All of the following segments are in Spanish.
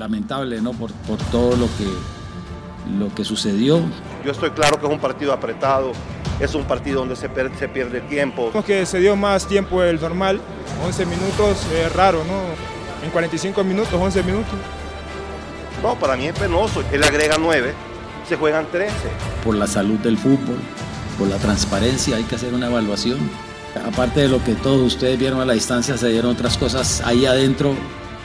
lamentable, ¿no? Por, por todo lo que, lo que sucedió. Yo estoy claro que es un partido apretado, es un partido donde se, per- se pierde tiempo. Creo que se dio más tiempo del normal, 11 minutos, es raro, ¿no? En 45 minutos, 11 minutos. No, para mí es penoso. Él agrega 9, se juegan 13. Por la salud del fútbol, por la transparencia, hay que hacer una evaluación. Aparte de lo que todos ustedes vieron a la distancia, se dieron otras cosas ahí adentro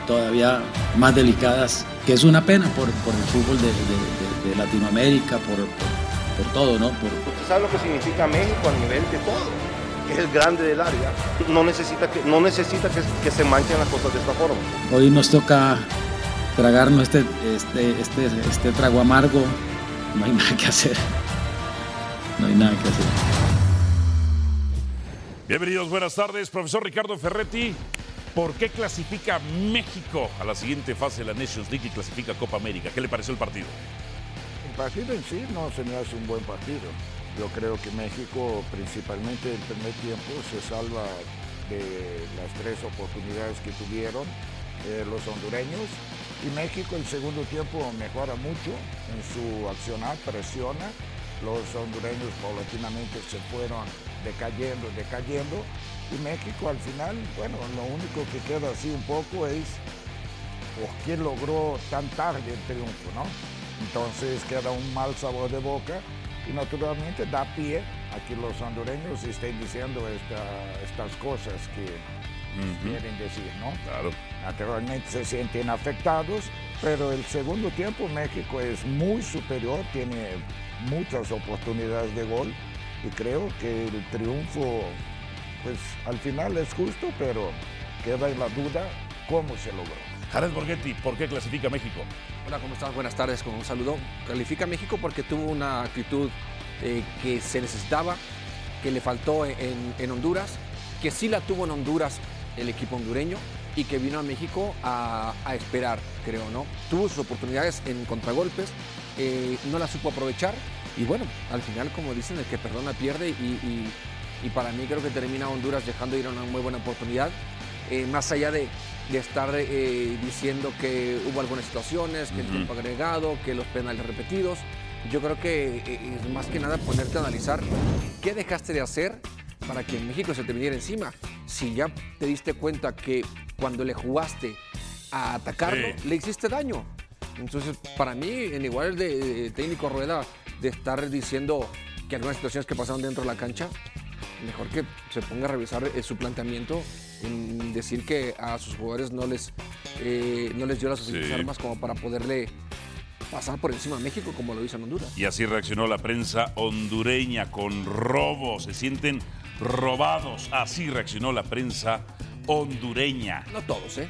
todavía más delicadas, que es una pena por, por el fútbol de, de- de- de Latinoamérica, por, por- por todo, ¿no? Por, Usted sabe lo que significa México a nivel de todo. Es el grande del área. No necesita que, no necesita que, que se manchen las cosas de esta forma. Hoy nos toca tragarnos este, este, este, este trago amargo. No hay nada que hacer. No hay nada que hacer. Bienvenidos, buenas tardes. Profesor Ricardo Ferretti, ¿por qué clasifica México a la siguiente fase de la Nations League y clasifica Copa América? ¿Qué le pareció el partido? El partido en sí no se me hace un buen partido. Yo creo que México, principalmente el primer tiempo, se salva de las tres oportunidades que tuvieron eh, los hondureños. Y México el segundo tiempo mejora mucho en su accionar, presiona. Los hondureños paulatinamente se fueron decayendo, decayendo. Y México al final, bueno, lo único que queda así un poco es por qué logró tan tarde el triunfo, ¿no? Entonces queda un mal sabor de boca y naturalmente da pie a que los hondureños estén diciendo esta- estas cosas que quieren decir, ¿no? Claro. Naturalmente se sienten afectados, pero el segundo tiempo México es muy superior, tiene muchas oportunidades de gol y creo que el triunfo, pues al final es justo, pero queda en la duda cómo se logró. Jared Borghetti, ¿por qué clasifica México? Hola, ¿cómo estás? Buenas tardes, con un saludo. Califica a México porque tuvo una actitud eh, que se necesitaba, que le faltó en, en Honduras, que sí la tuvo en Honduras el equipo hondureño y que vino a México a, a esperar, creo, ¿no? Tuvo sus oportunidades en contragolpes, eh, no las supo aprovechar y bueno, al final, como dicen, el que perdona pierde y, y- y para mí creo que termina Honduras dejando ir a una muy buena oportunidad. Eh, más allá de, de estar eh, diciendo que hubo algunas situaciones, que el tiempo agregado, que los penales repetidos, yo creo que eh, es más que nada ponerte a analizar qué dejaste de hacer para que México se te viniera encima. Si ya te diste cuenta que cuando le jugaste a atacarlo, Sí. le hiciste daño. Entonces, para mí, en igual de, de técnico Rueda, de estar diciendo que algunas situaciones que pasaron dentro de la cancha, mejor que se ponga a revisar eh, su planteamiento en decir que a sus jugadores no les, eh, no les dio las suficientes Sí. armas como para poderle pasar por encima a México como lo hizo en Honduras. Y así reaccionó la prensa hondureña con robo. Se sienten robados. Así reaccionó la prensa hondureña. No todos, ¿eh?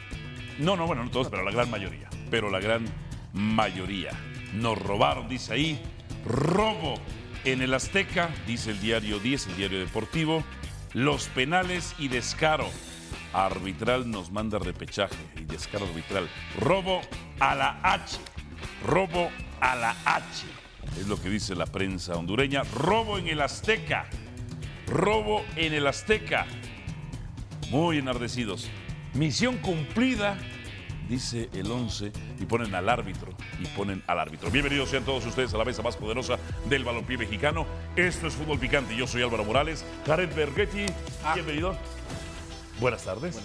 No, no, bueno, no todos, pero la gran mayoría. Pero la gran mayoría. Nos robaron, dice ahí. Robo en el Azteca, dice el diario 10, el diario deportivo. Los penales y descaro. Arbitral nos manda repechaje y descaro arbitral. Robo a la H. Robo a la H. Es lo que dice la prensa hondureña. Robo en el Azteca. Robo en el Azteca. Muy enardecidos. Misión cumplida, dice el 11, y ponen al árbitro, y ponen al árbitro. Bienvenidos sean todos ustedes a la mesa más poderosa del balompié mexicano. Esto es Fútbol Picante, yo soy Álvaro Morales. Jared Bergetti, bienvenido. Buenas tardes.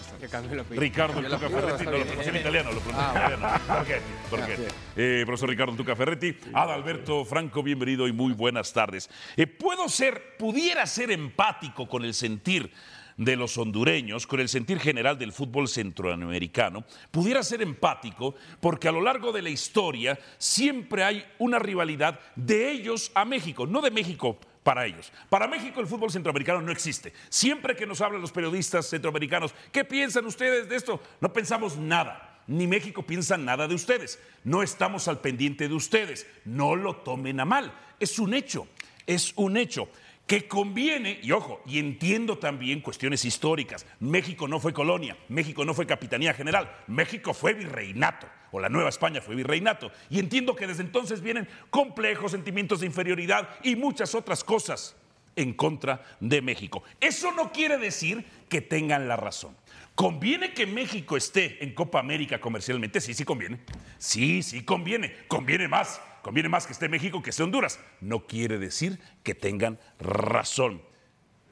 Ricardo Cambió el Tuca Ferretti, no, lo pronuncié en italiano, lo pronuncié en Ah, italiano. Eh, profesor Ricardo Tuca Ferretti, Adalberto Franco, bienvenido y muy buenas tardes. Eh, puedo ser, pudiera ser empático con el sentir de los hondureños, con el sentir general del fútbol centroamericano, pudiera ser empático porque a lo largo de la historia siempre hay una rivalidad de ellos a México, no de México para ellos. Para México el fútbol centroamericano no existe. Siempre que nos hablan los periodistas centroamericanos, ¿qué piensan ustedes de esto? No pensamos nada. ni México piensa nada de ustedes. No estamos al pendiente de ustedes. No lo tomen a mal. Es un hecho, es un hecho que conviene, y ojo, y entiendo también cuestiones históricas. México no fue colonia, México no fue capitanía general, México fue virreinato, o la Nueva España fue virreinato. Y entiendo que desde entonces vienen complejos sentimientos de inferioridad y muchas otras cosas en contra de México. Eso no quiere decir que tengan la razón. ¿Conviene que México esté en Copa América comercialmente? Sí, sí conviene. Sí, sí conviene. Conviene más. Conviene más que esté México que esté Honduras. No quiere decir que tengan razón.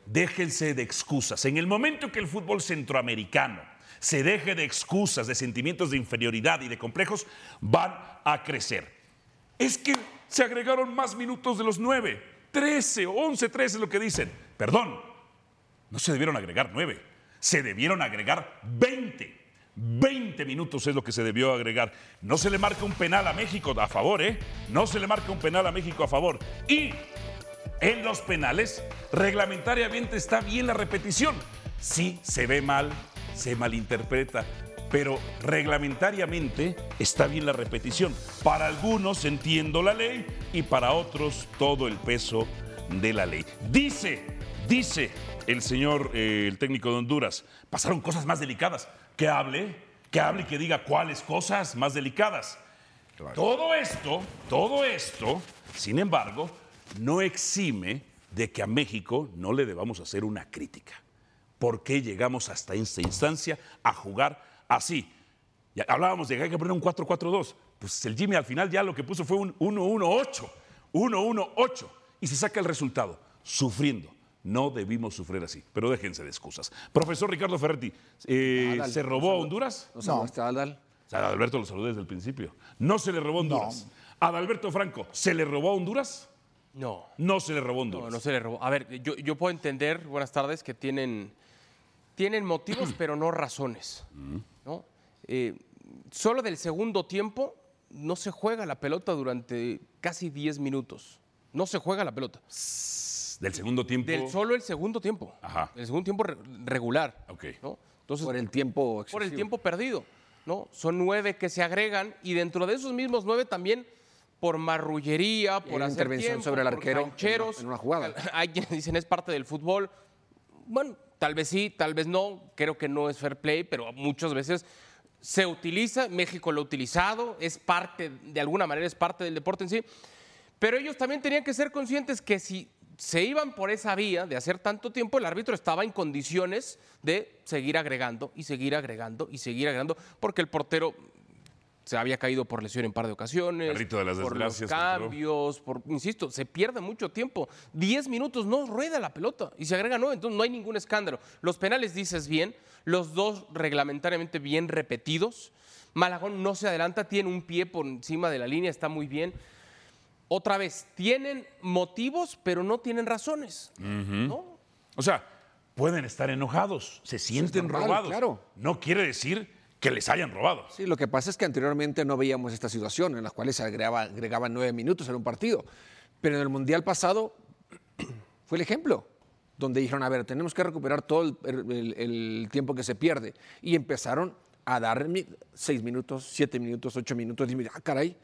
Déjense de excusas. En el momento que el fútbol centroamericano se deje de excusas, de sentimientos de inferioridad y de complejos, van a crecer. Es que se agregaron más minutos de los nueve. 13 o 11, 13 es lo que dicen. Perdón, no se debieron agregar nueve. Se debieron agregar 20. 20 minutos es lo que se debió agregar. No se le marca un penal a México a favor, ¿eh? No se le marca un penal a México a favor. Y en los penales, reglamentariamente está bien la repetición. Sí, se ve mal, se malinterpreta, pero reglamentariamente está bien la repetición. Para algunos entiendo la ley y para otros todo el peso de la ley. Dice, dice el señor, eh, el técnico de Honduras, pasaron cosas más delicadas que hable, que hable y que diga cuáles cosas más delicadas. Todo esto, todo esto, sin embargo, no exime de que a México no le debamos hacer una crítica. ¿Por qué llegamos hasta esta instancia a jugar así? Ya hablábamos de que hay que poner un 4-4-2. Pues el Jimmy al final ya lo que puso fue un 1-1-8. 1-1-8. Y se saca el resultado, sufriendo. No debimos sufrir así, pero déjense de excusas. Profesor Ricardo Ferretti, eh, ¿se robó a Honduras? No, está Adal. O sea, Adalberto lo saludé desde el principio. No se le robó a Honduras. Adalberto Franco, ¿se le robó a Honduras? No. No se le robó a Honduras. No, no se le robó. A ver, yo, yo puedo entender, buenas tardes, que tienen, tienen motivos, pero no razones. ¿no? Eh, solo del segundo tiempo no se juega la pelota durante casi 10 minutos. No se juega la pelota. Del segundo tiempo. Del solo el segundo tiempo. Ajá. El segundo tiempo re- regular. Ok. ¿no? Entonces, Por el tiempo por el excesivo. tiempo perdido. ¿no? Son nueve que se agregan y dentro de esos mismos nueve también por marrullería, por una hacer intervención tiempo, sobre el arquero en una- en una jugada. Hay quienes dicen es parte del fútbol. Bueno, tal vez sí, tal vez no. Creo que no es fair play, pero muchas veces se utiliza. México lo ha utilizado. Es parte, de alguna manera, es parte del deporte en sí. Pero ellos también tenían que ser conscientes que si se iban por esa vía de hacer tanto tiempo, el árbitro estaba en condiciones de seguir agregando y seguir agregando y seguir agregando, porque el portero se había caído por lesión en par de ocasiones, de las por los cambios, por, insisto, se pierde mucho tiempo. Diez minutos no rueda la pelota y se agrega nueve, entonces no hay ningún escándalo. Los penales dices bien, los dos reglamentariamente bien repetidos. Malagón no se adelanta, tiene un pie por encima de la línea, está muy bien. Otra vez, tienen motivos, pero no tienen razones. ¿no? O sea, pueden estar enojados, se sienten normal, robados. claro. No quiere decir que les hayan robado. Sí, lo que pasa es que anteriormente no veíamos esta situación en la cual se agregaba, agregaban nueve minutos en un partido. Pero en el Mundial pasado fue el ejemplo, donde dijeron, a ver, tenemos que recuperar todo el, el- el tiempo que se pierde. Y empezaron a dar seis minutos, siete minutos, ocho minutos. Y mira, ah, caray.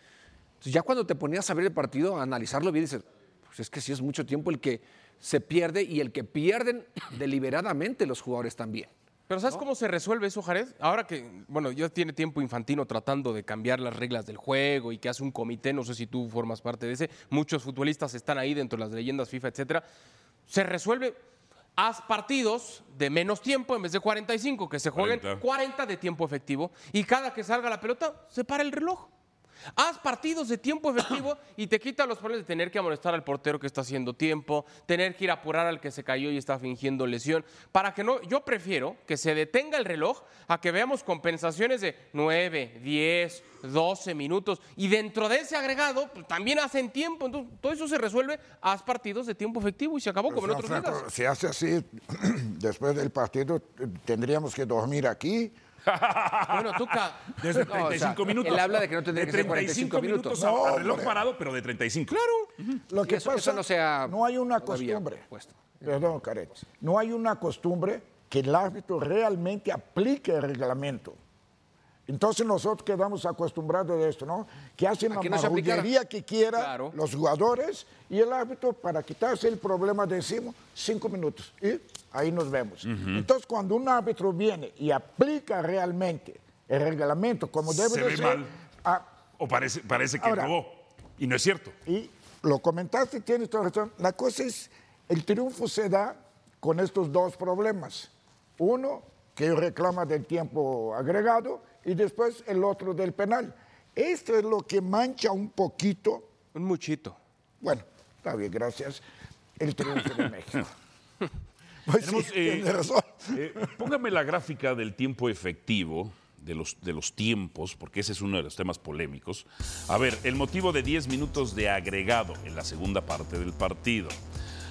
Entonces ya cuando te ponías a ver el partido, a analizarlo bien, dices, pues es que sí es mucho tiempo el que se pierde y el que pierden deliberadamente los jugadores también. Pero ¿sabes cómo se resuelve eso, Jared? Ahora que, bueno, ya tiene tiempo Infantino tratando de cambiar las reglas del juego y que hace un comité, no sé si tú formas parte de ese, muchos futbolistas están ahí dentro de las leyendas FIFA, etcétera. Se resuelve, haz partidos de menos tiempo en vez de 45, que se jueguen 40. 40 de tiempo efectivo y cada que salga la pelota se para el reloj. Haz partidos de tiempo efectivo y te quita los problemas de tener que amonestar al portero que está haciendo tiempo, tener que ir a apurar al que se cayó y está fingiendo lesión. Para que no, yo prefiero que se detenga el reloj a que veamos compensaciones de 9, 10, 12 minutos y dentro de ese agregado pues, también hacen tiempo. Entonces, todo eso se resuelve, haz partidos de tiempo efectivo y se acabó como en otros Franco, ligas. si hace así, después del partido tendríamos que dormir aquí. Bueno, Tuca, Desde No, o sea, 35 minutos. él habla de que no tendría que ser 45 minutos. a- a, No, reloj hombre. parado, pero de 35. claro. Lo que eso- pasa, eso no sea no hay una costumbre. puesto. Perdón, Caret. No hay una costumbre que el árbitro realmente aplique el reglamento. Entonces nosotros quedamos acostumbrados a esto, ¿no? Que hacen A la no que quiera Claro. los jugadores y el árbitro para quitarse el problema decimos cinco minutos y ahí nos vemos. Entonces cuando un árbitro viene y aplica realmente el reglamento como debe Se de ve ser, mal. ah, O parece, parece que Ahora- robó. Y no es cierto. y lo comentaste, tienes toda razón. La cosa es, el triunfo se da con estos dos problemas. Uno, que reclama del tiempo agregado, y después el otro del penal. Esto es lo que mancha un poquito, Un muchito. bueno, está bien, gracias, el triunfo de México. Pues sí, eh, tiene razón. eh, póngame la gráfica del tiempo efectivo, de los, de los tiempos, porque ese es uno de los temas polémicos. A ver, el motivo de 10 minutos de agregado en la segunda parte del partido.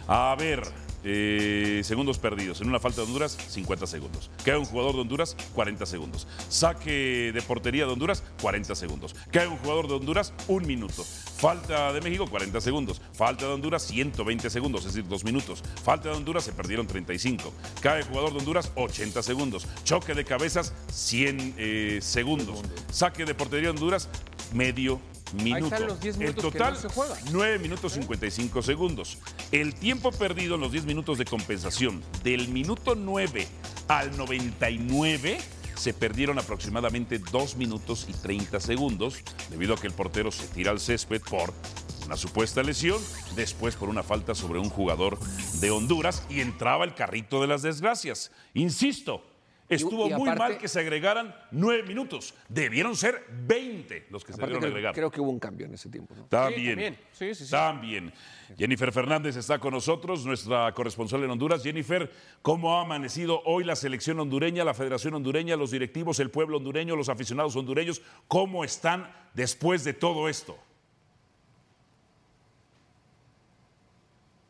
A ver, eh, segundos perdidos. En una falta de Honduras, 50 segundos. Cae un jugador de Honduras, 40 segundos. Saque de portería de Honduras, 40 segundos. Cae un jugador de Honduras, un minuto. Falta de México, 40 segundos. Falta de Honduras, 120 segundos, es decir, dos minutos. Falta de Honduras, se perdieron 35. Cae jugador de Honduras, 80 segundos. Choque de cabezas, 100 eh, segundos. Saque de portería de Honduras, medio minuto. están los 10 El minutos que total, no se juega. 9 minutos 55 segundos. El tiempo perdido en los 10 minutos de compensación, del minuto 9 al 99, se perdieron aproximadamente 2 minutos y 30 segundos, debido a que el portero se tira al césped por una supuesta lesión, después por una falta sobre un jugador de Honduras y entraba el carrito de las desgracias. Insisto. Estuvo y muy aparte- mal que se agregaran 9 minutos. Debieron ser 20 los que se debieron creo, agregar. creo que hubo un cambio en ese tiempo. ¿no? También. también. Sí, sí, sí. También. Jennifer Fernández está con nosotros, nuestra corresponsal en Honduras. Jennifer, ¿cómo ha amanecido hoy la selección hondureña, la Federación Hondureña, los directivos, el pueblo hondureño, los aficionados hondureños? ¿Cómo están después de todo esto?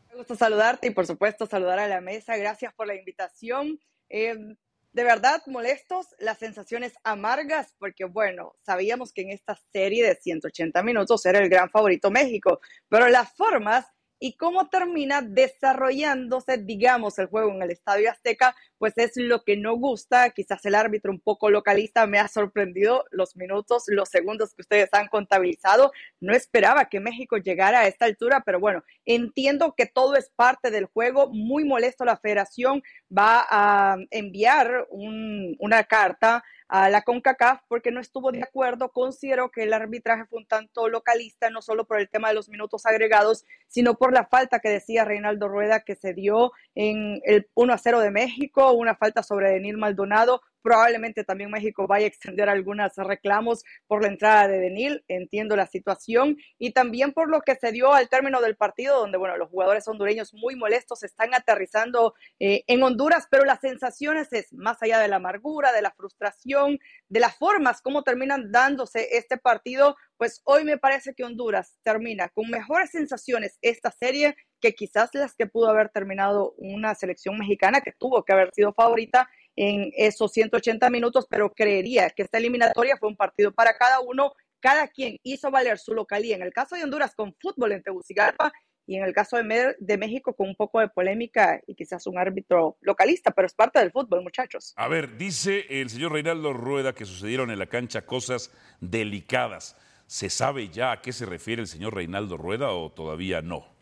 Me gusta saludarte y por supuesto saludar a la mesa. Gracias por la invitación. Eh, de verdad, molestos, las sensaciones amargas, porque bueno, sabíamos que en esta serie de 180 minutos era el gran favorito México, pero las formas y cómo termina desarrollándose, digamos, el juego en el Estadio Azteca, pues es lo que no gusta. Quizás el árbitro un poco localista me ha sorprendido los minutos, los segundos que ustedes han contabilizado. No esperaba que México llegara a esta altura, pero bueno, entiendo que todo es parte del juego. Muy molesto la federación va a enviar un- una carta a la CONCACAF porque no estuvo de acuerdo. Consideró que el arbitraje fue un tanto localista, no solo por el tema de los minutos agregados, sino por la falta que decía Reinaldo Rueda que se dio en el 1 a 0 de México, una falta sobre Denil Maldonado. Probablemente también México vaya a extender algunos reclamos por la entrada de Denil, entiendo la situación, y también por lo que se dio al término del partido, donde, bueno, los jugadores hondureños muy molestos están aterrizando eh, en Honduras, pero las sensaciones es, más allá de la amargura, de la frustración, de las formas, cómo terminan dándose este partido, pues hoy me parece que Honduras termina con mejores sensaciones esta serie que quizás las que pudo haber terminado una selección mexicana que tuvo que haber sido favorita en esos 180 minutos, pero creería que esta eliminatoria fue un partido para cada uno, cada quien hizo valer su localía, en el caso de Honduras con fútbol en Tegucigalpa y en el caso de, de México con un poco de polémica y quizás un árbitro localista, pero es parte del fútbol, muchachos. A ver, dice el señor Reinaldo Rueda que sucedieron en la cancha cosas delicadas. ¿Se sabe ya a qué se refiere el señor Reinaldo Rueda o todavía no?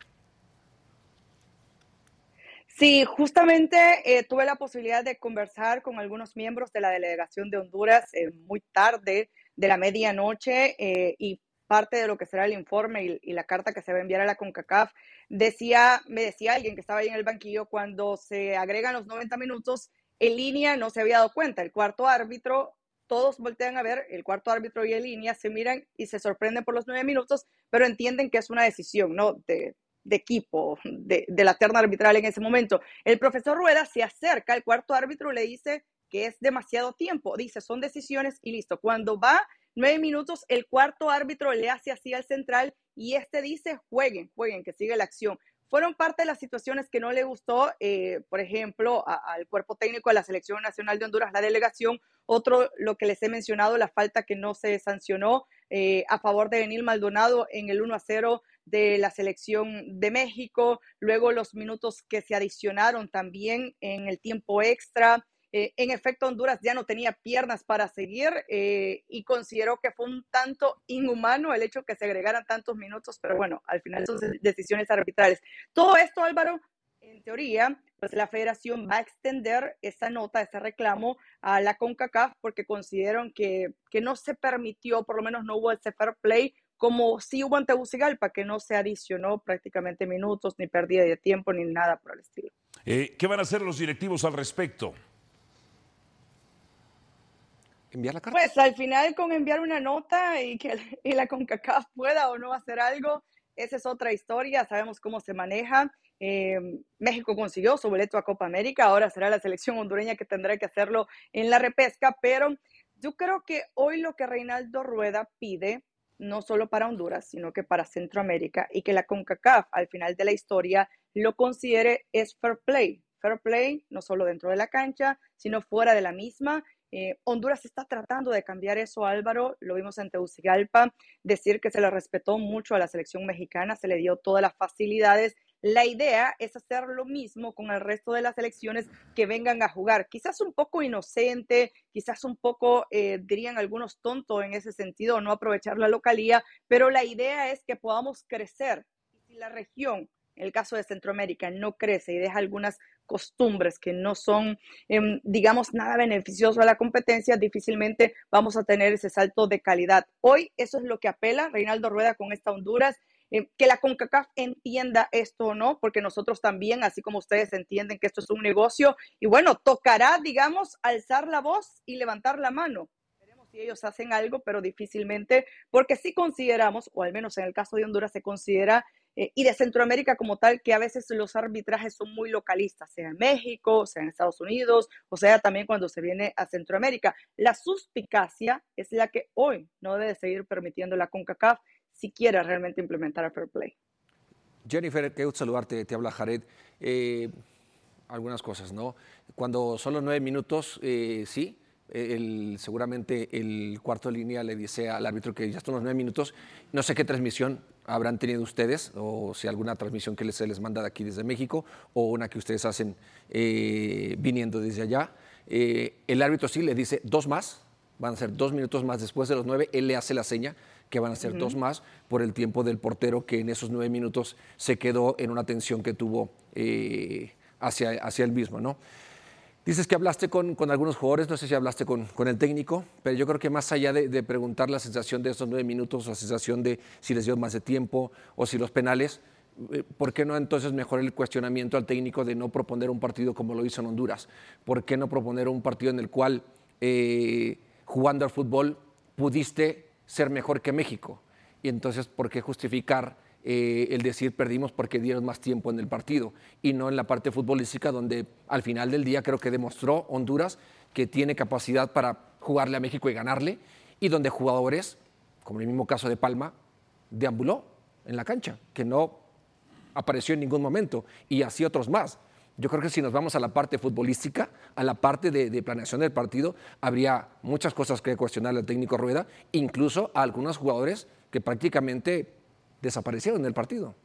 Sí, justamente eh, tuve la posibilidad de conversar con algunos miembros de la delegación de Honduras eh, muy tarde de la medianoche eh, y parte de lo que será el informe y, la carta que se va a enviar a la CONCACAF, decía, me decía alguien que estaba ahí en el banquillo, cuando se agregan los 90 minutos, en línea no se había dado cuenta, el cuarto árbitro, todos voltean a ver, el cuarto árbitro y en línea se miran y se sorprenden por los nueve minutos, pero entienden que es una decisión, ¿no? De, de equipo, de, la terna arbitral en ese momento. El profesor Rueda se acerca al cuarto árbitro y le dice que es demasiado tiempo. Dice, son decisiones y listo. Cuando va nueve minutos, el cuarto árbitro le hace así al central y este dice, jueguen, jueguen, que sigue la acción. Fueron parte de las situaciones que no le gustó, eh, por ejemplo, a- al cuerpo técnico de la Selección Nacional de Honduras, la delegación. Otro, lo que les he mencionado, la falta que no se sancionó eh, a favor de Benil Maldonado en el 1 a 0 de la selección de México, luego los minutos que se adicionaron también en el tiempo extra, Eh, en efecto, Honduras ya no tenía piernas para seguir eh, y consideró que fue un tanto inhumano el hecho que se agregaran tantos minutos, pero bueno, al final son decisiones arbitrales. Todo esto, Álvaro, en teoría, pues la federación va a extender esa nota, ese reclamo a la CONCACAF porque consideran que, que no se permitió, por lo menos no hubo ese fair play como si hubo en Tegucigalpa, que no se adicionó prácticamente minutos, ni pérdida de tiempo, ni nada por el estilo. Eh, ¿Qué van a hacer los directivos al respecto? ¿Enviar la carta? Pues al final con enviar una nota y que y la CONCACAF pueda o no hacer algo, esa es otra historia, sabemos cómo se maneja. Eh, México consiguió su boleto a Copa América, ahora será la selección hondureña que tendrá que hacerlo en la repesca, pero yo creo que hoy lo que Reinaldo Rueda pide, no solo para Honduras, sino que para Centroamérica, y que la CONCACAF al final de la historia lo considere es fair play. Fair play no solo dentro de la cancha, sino fuera de la misma, eh, Honduras está tratando de cambiar eso, Álvaro. Lo vimos en Tegucigalpa, decir que se le respetó mucho a la selección mexicana, se le dio todas las facilidades. La idea es hacer lo mismo con el resto de las selecciones que vengan a jugar. Quizás un poco inocente, quizás un poco, eh, dirían algunos tontos en ese sentido, no aprovechar la localía, pero la idea es que podamos crecer. Si la región en el caso de Centroamérica no crece y deja algunas costumbres que no son, em, digamos, nada beneficioso a la competencia, difícilmente vamos a tener ese salto de calidad. Hoy eso es lo que apela Reinaldo Rueda con esta Honduras. Que la CONCACAF entienda esto o no, porque nosotros también, así como ustedes entienden que esto es un negocio, y bueno, tocará, digamos, alzar la voz y levantar la mano. Veremos si ellos hacen algo, pero difícilmente, porque sí consideramos, o al menos en el caso de Honduras se considera eh, y de Centroamérica como tal, que a veces los arbitrajes son muy localistas, sea en México, sea en Estados Unidos, o sea también cuando se viene a Centroamérica. La suspicacia es la que hoy no debe seguir permitiendo la CONCACAF si quiere realmente implementar el fair play. Jennifer, qué gusto saludarte, te habla Jared. Eh, algunas cosas, ¿no? Cuando son los nueve minutos, eh, sí, el, seguramente el cuarto de línea le dice al árbitro que ya están los nueve minutos. No sé qué transmisión habrán tenido ustedes, o si alguna transmisión que se les manda de aquí desde México, o una que ustedes hacen eh, viniendo desde allá. El árbitro sí le dice dos más, van a ser dos minutos más después de los nueve, él le hace la seña que van a ser dos más por el tiempo del portero que en esos nueve minutos se quedó en una tensión que tuvo eh, hacia, hacia él mismo, ¿no? Dices que hablaste con, con, algunos jugadores, no sé si hablaste con, con, el técnico, pero yo creo que más allá de, de, preguntar la sensación de estos nueve minutos, la sensación de si les dio más de tiempo o si los penales, eh, ¿por qué no entonces mejor el cuestionamiento al técnico de no proponer un partido como lo hizo en Honduras? ¿Por qué no proponer un partido en el cual eh, jugando al fútbol pudiste ser mejor que México? Y entonces, ¿por qué justificar eh, el decir perdimos porque dieron más tiempo en el partido y no en la parte futbolística donde al final del día creo que demostró Honduras que tiene capacidad para jugarle a México y ganarle y donde jugadores, como en el mismo caso de Palma, deambuló en la cancha, que no apareció en ningún momento y así otros más. Yo creo que si nos vamos a la parte futbolística, a la parte de, planeación del partido, habría muchas cosas que cuestionarle al técnico Rueda, incluso a algunos jugadores que prácticamente desaparecieron del partido.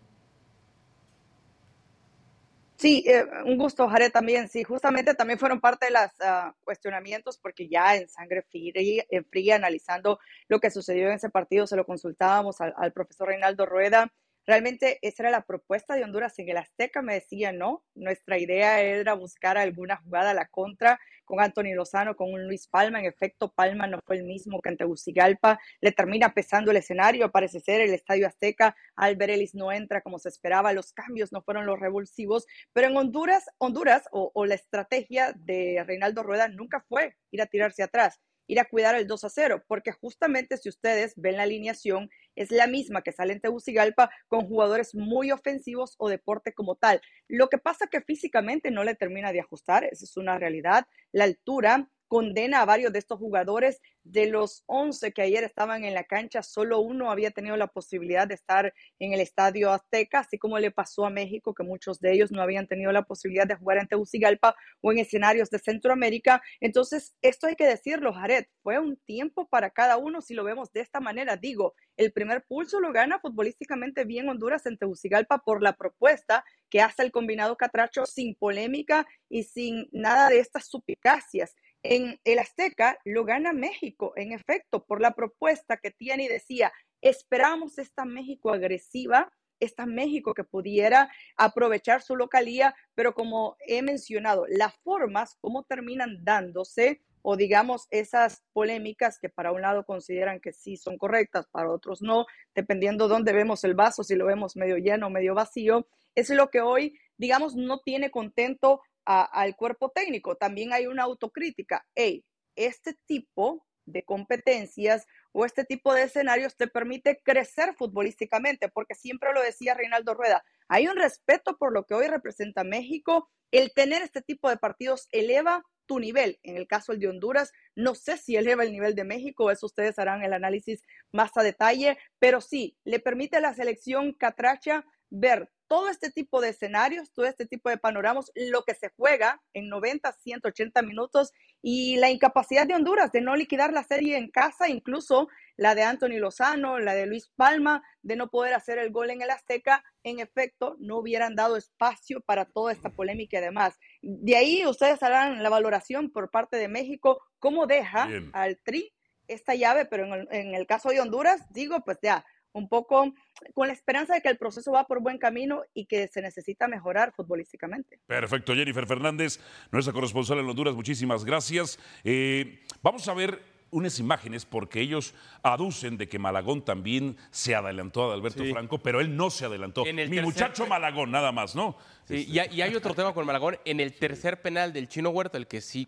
Sí, eh, un gusto, Jared, también. Sí, justamente también fueron parte de los uh, cuestionamientos porque ya en sangre fría, en fría, analizando lo que sucedió en ese partido, se lo consultábamos al, al profesor Reinaldo Rueda Realmente esa era la propuesta de Honduras. En el Azteca, me decía, no, nuestra idea era buscar alguna jugada a la contra con Anthony Lozano, con un Luis Palma, en efecto Palma no fue el mismo que ante Tegucigalpa, le termina pesando el escenario, parece ser el Estadio Azteca, Alberelis no entra como se esperaba, los cambios no fueron los revulsivos, pero en Honduras, Honduras o la estrategia de Reinaldo Rueda nunca fue ir a tirarse atrás, ir a cuidar el 2 a 0, porque justamente si ustedes ven la alineación, es la misma que sale en Tegucigalpa con jugadores muy ofensivos o deporte como tal. Lo que pasa que físicamente no le termina de ajustar, esa es una realidad. La altura condena a varios de estos jugadores. De los 11 que ayer estaban en la cancha, solo uno había tenido la posibilidad de estar en el Estadio Azteca, así como le pasó a México, que muchos de ellos no habían tenido la posibilidad de jugar en Tegucigalpa o en escenarios de Centroamérica. Entonces, esto hay que decirlo, Jared, fue un tiempo para cada uno si lo vemos de esta manera. Digo, el primer pulso lo gana futbolísticamente bien Honduras en Tegucigalpa por la propuesta que hace el combinado Catracho sin polémica y sin nada de estas supicacias. En el Azteca lo gana México, en efecto, por la propuesta que tiene y decía, esperamos esta México agresiva, esta México que pudiera aprovechar su localía, pero como he mencionado, las formas, cómo terminan dándose, o digamos esas polémicas que para un lado consideran que sí son correctas, para otros no, dependiendo dónde vemos el vaso, si lo vemos medio lleno o medio vacío, es lo que hoy, digamos, no tiene contento al cuerpo técnico. También hay una autocrítica. Hey, este tipo de competencias o este tipo de escenarios te permite crecer futbolísticamente, porque siempre lo decía Reinaldo Rueda, hay un respeto por lo que hoy representa México, el tener este tipo de partidos eleva tu nivel. En el caso de Honduras, no sé si eleva el nivel de México, eso ustedes harán el análisis más a detalle, pero sí, le permite a la selección catracha ver todo este tipo de escenarios, todo este tipo de panoramas, lo que se juega en 90, 180 minutos y la incapacidad de Honduras de no liquidar la serie en casa, incluso la de Anthony Lozano, la de Luis Palma, de no poder hacer el gol en el Azteca, en efecto, no hubieran dado espacio para toda esta polémica y demás. De ahí ustedes harán la valoración por parte de México, cómo deja al Tri esta llave, pero en el, en el caso de Honduras, digo, pues ya, un poco con la esperanza de que el proceso va por buen camino y que se necesita mejorar futbolísticamente. Perfecto, Jennifer Fernández, nuestra corresponsal en Honduras, muchísimas gracias. Eh, vamos a ver unas imágenes porque ellos aducen de que Malagón también se adelantó a Alberto Franco, pero él no se adelantó. Mi muchacho Malagón, nada más, ¿no? Sí, y, hay, otro tema con Malagón. En el tercer penal del Chino Huerta, el que sí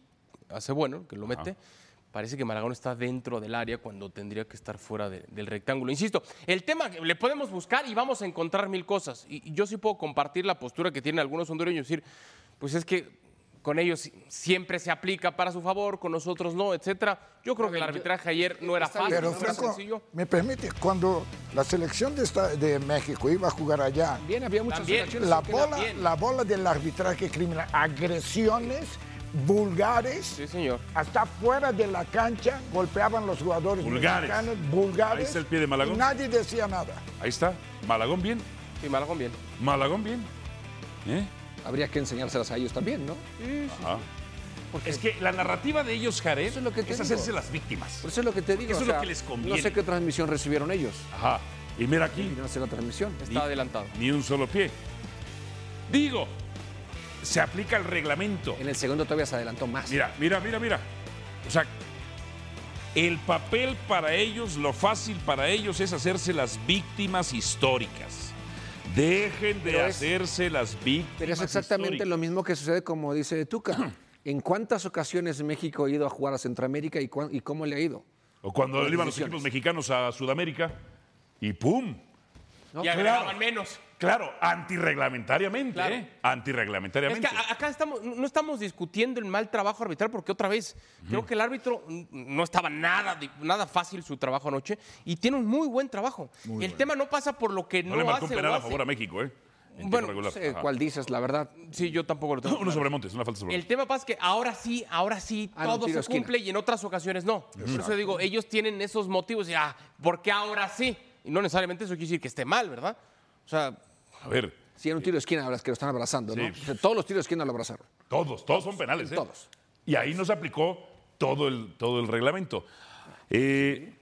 hace bueno, que lo mete parece que Malagón está dentro del área cuando tendría que estar fuera del rectángulo. Insisto, el tema le podemos buscar y vamos a encontrar mil cosas. Y, yo sí puedo compartir la postura que tienen algunos hondureños, decir, pues es que con ellos siempre se aplica para su favor, con nosotros no, etcétera. Yo creo que el arbitraje ayer no era fácil, Pero, no Franco, sencillo. Me permite, cuando la selección de, de México iba a jugar allá, Bien, había muchas la bola, la bola del arbitraje criminal, agresiones vulgares. Sí, señor. Hasta fuera de la cancha golpeaban los jugadores vulgares. mexicanos, vulgares. Ahí está el pie de Malagón. Y nadie decía nada. Ahí está. Malagón bien. Sí, Malagón bien. Malagón bien. ¿Eh? Habría que enseñárselas a ellos también, ¿no? Sí, Ajá. Porque es que la narrativa de ellos, Jared, Eso es lo que es hacerse las víctimas. Por eso es lo que te digo. eso o es lo que les conviene. No sé qué transmisión recibieron ellos. Ajá. Y mira aquí, a hacer la transmisión. Está adelantado. ni un solo pie. Digo, se aplica el reglamento. En el segundo todavía se adelantó más. Mira, mira, mira, mira. O sea, el papel para ellos, lo fácil para ellos es hacerse las víctimas históricas. Dejen de es- hacerse las víctimas Pero es exactamente históricas. lo mismo que sucede como dice Tuca. ¿En cuántas ocasiones México ha ido a jugar a Centroamérica y, cuán- y cómo le ha ido? O cuando iban los equipos mexicanos a Sudamérica y ¡pum! No, y agregaban menos. Claro, antirreglamentariamente, Claro. ¿eh? Es Antirreglamentariamente. que a- acá estamos, no estamos discutiendo el mal trabajo arbitral porque otra vez creo que el árbitro no estaba nada, nada fácil su trabajo anoche y tiene un muy buen trabajo. el tema no pasa por lo que no, no, le marcó un hace o penal a hace. favor a México, ¿eh? En Bueno. No sé cuál dices, la verdad. Sí, yo tampoco lo tengo. Uno claro. sobre Montes, una falta sobre El tema pasa es que ahora sí, ahora sí, Ah, no, todo se esquina. cumple y en otras ocasiones no. Por eso digo, ellos tienen esos motivos y, ah, ¿por qué ahora sí? Y no necesariamente eso quiere decir que esté mal, ¿verdad? O sea, A ver, Sí, era un tiro de esquina que lo están abrazando, ¿no? Sí. Todos los tiros de esquina lo abrazaron. todos, todos son penales, ¿eh? Todos. Y ahí nos aplicó todo el, todo el reglamento. Eh,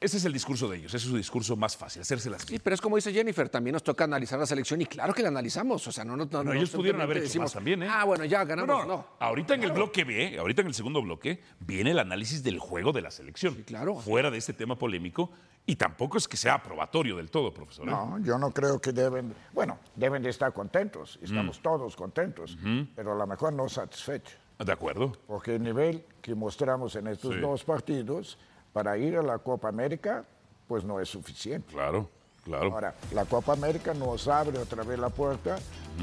ese es el discurso de ellos, ese es su discurso más fácil, hacerse las Sí, pero es como dice Jennifer, también nos toca analizar la selección y claro que la analizamos. O sea, no, no, no, No, ellos pudieron haber hecho decimos, más también, ¿eh? Ah, bueno, ya ganamos. no, No. Ahorita en el bloque B, ahorita en el segundo bloque, viene el análisis del juego de la selección. Sí, claro. Fuera de este tema polémico. Y tampoco es que sea aprobatorio del todo, profesor. ¿eh? No, yo no creo que deben, bueno, deben de estar contentos, estamos Mm. todos contentos, pero a lo mejor no satisfechos, De acuerdo. porque el nivel que mostramos en estos Sí. dos partidos para ir a la Copa América, pues no es suficiente. Claro. Claro. Ahora, la Copa América nos abre otra vez la puerta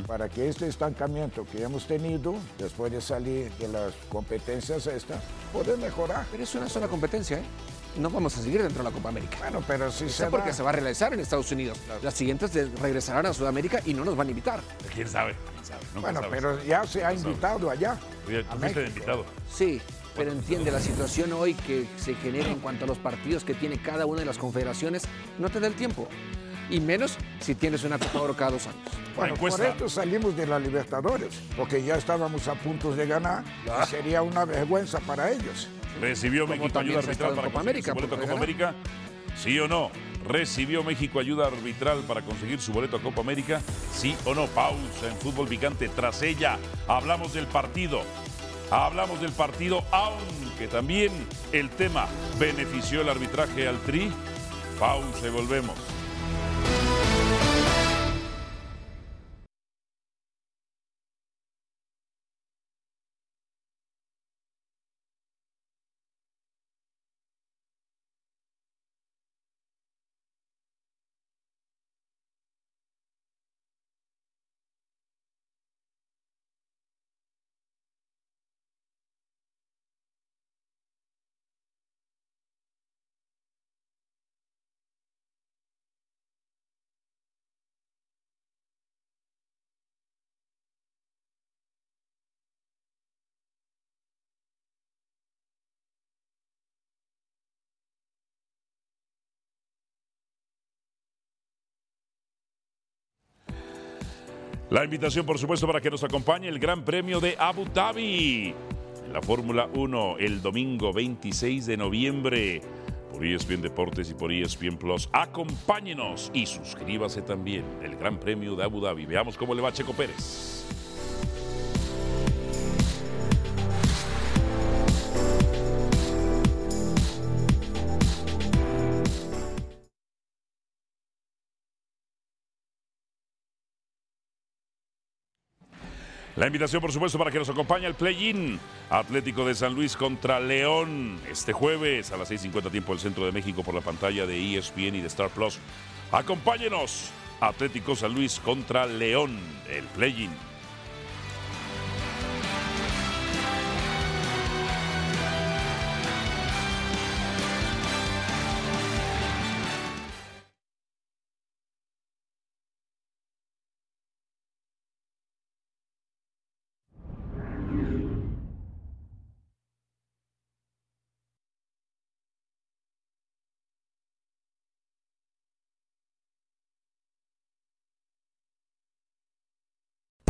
para que este estancamiento que hemos tenido después de salir de las competencias estas, poder mejorar. Pero es una sola competencia, ¿eh? No vamos a seguir dentro de la Copa América. Bueno, pero si Está se porque da- se va a realizar en Estados Unidos. Las siguientes regresarán a Sudamérica y no nos van a invitar. ¿Quién sabe? ¿Quién sabe? Nunca Bueno, sabes. pero ya se ha invitado allá. Oye, tú a fuiste de México. invitado. Sí, pero entiende la situación hoy que se genera en cuanto a los partidos que tiene cada una de las confederaciones, no te da el tiempo. Y menos si tienes una Copa Oro cada dos años. Bueno, por encuesta. esto salimos de la Libertadores, porque ya estábamos a puntos de ganar y sería una vergüenza para ellos. ¿Recibió México ayuda arbitral para Copa conseguir América, su boleto a por Copa América? ¿Sí o no? ¿Recibió México ayuda arbitral para conseguir su boleto a Copa América? ¿Sí o no? Pausa en fútbol picante. Tras ella, hablamos del partido. Hablamos del partido, aunque también el tema benefició el arbitraje al Tri. Pausa y volvemos. La invitación, por supuesto, para que nos acompañe el Gran Premio de Abu Dhabi. En la Fórmula 1, el domingo 26 de noviembre. Por ESPN Deportes y por ESPN Plus. Acompáñenos y suscríbase también. El Gran Premio de Abu Dhabi. Veamos cómo le va Checo Pérez. La invitación, por supuesto, para que nos acompañe el play-in. Atlético de San Luis contra León este jueves a las 6.50 tiempo del Centro de México por la pantalla de ESPN y de Star Plus. Acompáñenos. Atlético San Luis contra León, el play-in.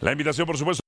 La invitación, por supuesto.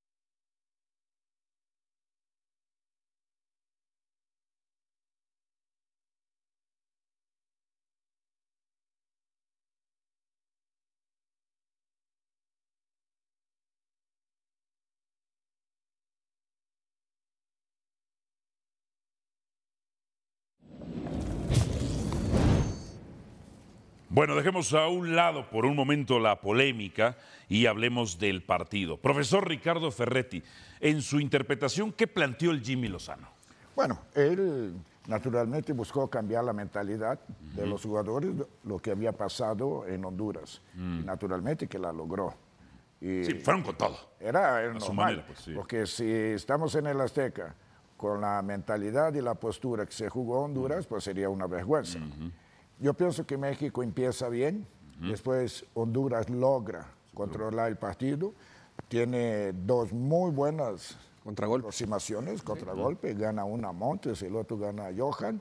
Bueno, dejemos a un lado por un momento la polémica y hablemos del partido. Profesor Ricardo Ferretti, en su interpretación, ¿qué planteó el Jimmy Lozano? Bueno, él naturalmente buscó cambiar la mentalidad de los jugadores, lo que había pasado en Honduras. Y naturalmente que la logró. Y Sí, fueron con todo. Era, era normal, manera, pues, sí. porque si estamos en el Azteca con la mentalidad y la postura que se jugó Honduras, pues sería una vergüenza. Yo pienso que México empieza bien, después Honduras logra controlar el partido, tiene dos muy buenas aproximaciones, contragolpe, gana una a Montes, el otro gana a Johan,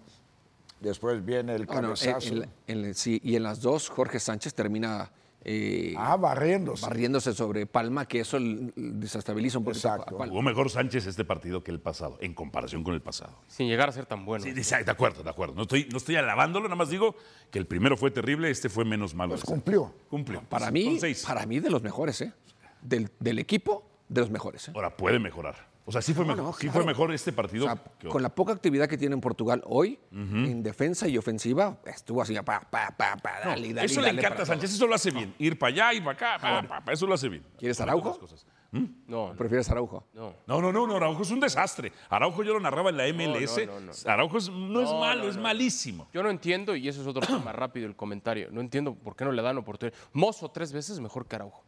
después viene el Ah, no, cabezazo. en- en- en- sí, y en las dos, Jorge Sánchez termina eh, ah, barriéndose. barriéndose sobre Palma, que eso desestabiliza un poquito a Exacto. Palma. Jugó mejor Sánchez este partido que el pasado, en comparación con el pasado. Sin llegar a ser tan bueno. Sí, de de acuerdo, de acuerdo. No estoy, no estoy alabándolo, nada más digo que el primero fue terrible, este fue menos malo. Pues cumplió. Cumplió. Para mí, para mí de los mejores, ¿eh? Del, del equipo, de los mejores. ¿eh? Ahora puede mejorar. O sea, sí fue, No, mejor, no, sí fue mejor este partido. O sea, que con la poca actividad que tiene en Portugal hoy, en defensa y ofensiva, estuvo así, pa, pa, pa, pa, No, dale, dale, eso le encanta a Sánchez, eso lo hace bien. Ir para allá, ir para acá, pa, pa, pa, eso lo hace bien. ¿Quieres Araujo? otras cosas. No, ¿Prefieres Araujo? no. No, no, no, no, Araujo es un desastre. Araujo yo lo narraba en la MLS. no, no. Araujo es- no, es malo, no, es malísimo. Yo no entiendo, y eso es otro tema rápido el comentario. No entiendo por qué no le dan oportunidad. Mozo tres veces mejor que Araujo.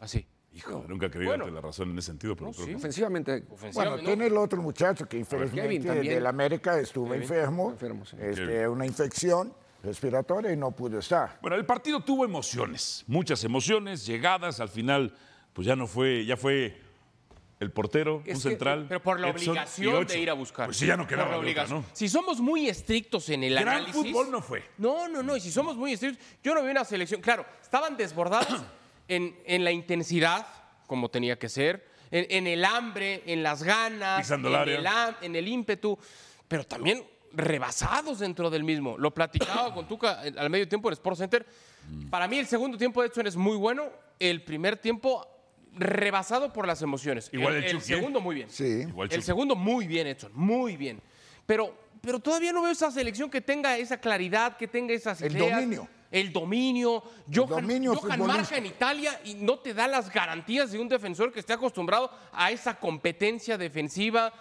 Así. Hijo, nunca he creído Bueno. darte la razón en ese sentido, pero No, creo sí. que- Ofensivamente, Bueno, Ofensivamente, tiene ¿no? el otro muchacho que infelizmente del América estuvo Kevin. enfermo, Enfermo, sí. este, una infección respiratoria y no pudo estar. Bueno, el partido tuvo emociones, muchas emociones, llegadas, al final, pues ya no fue, ya fue el portero, Es un que- central. Pero por la Edson obligación de ir a buscar. Pues sí, ya no Por quedaba la otra. ¿no? Si somos muy estrictos en el Gran análisis. fútbol no fue. No, no, no. Y si somos muy estrictos, yo no vi una selección. Claro, estaban desbordados en, en la intensidad, como tenía que ser, en, en el hambre, en las ganas, en el, en el ímpetu, pero también rebasados dentro del mismo. Lo platicaba con Tuca eh, al medio tiempo en Sport Center. Para mí el segundo tiempo de Edson es muy bueno. El primer tiempo rebasado por las emociones. Igual el, el el segundo muy bien. Sí. Igual El segundo muy bien, Edson, muy bien. Pero, pero todavía no veo esa selección que tenga esa claridad, que tenga esas El ideas. dominio. El dominio. Johan, dominio Johan futbolístico. marca en Italia y no te da las garantías de un defensor que esté acostumbrado a esa competencia defensiva.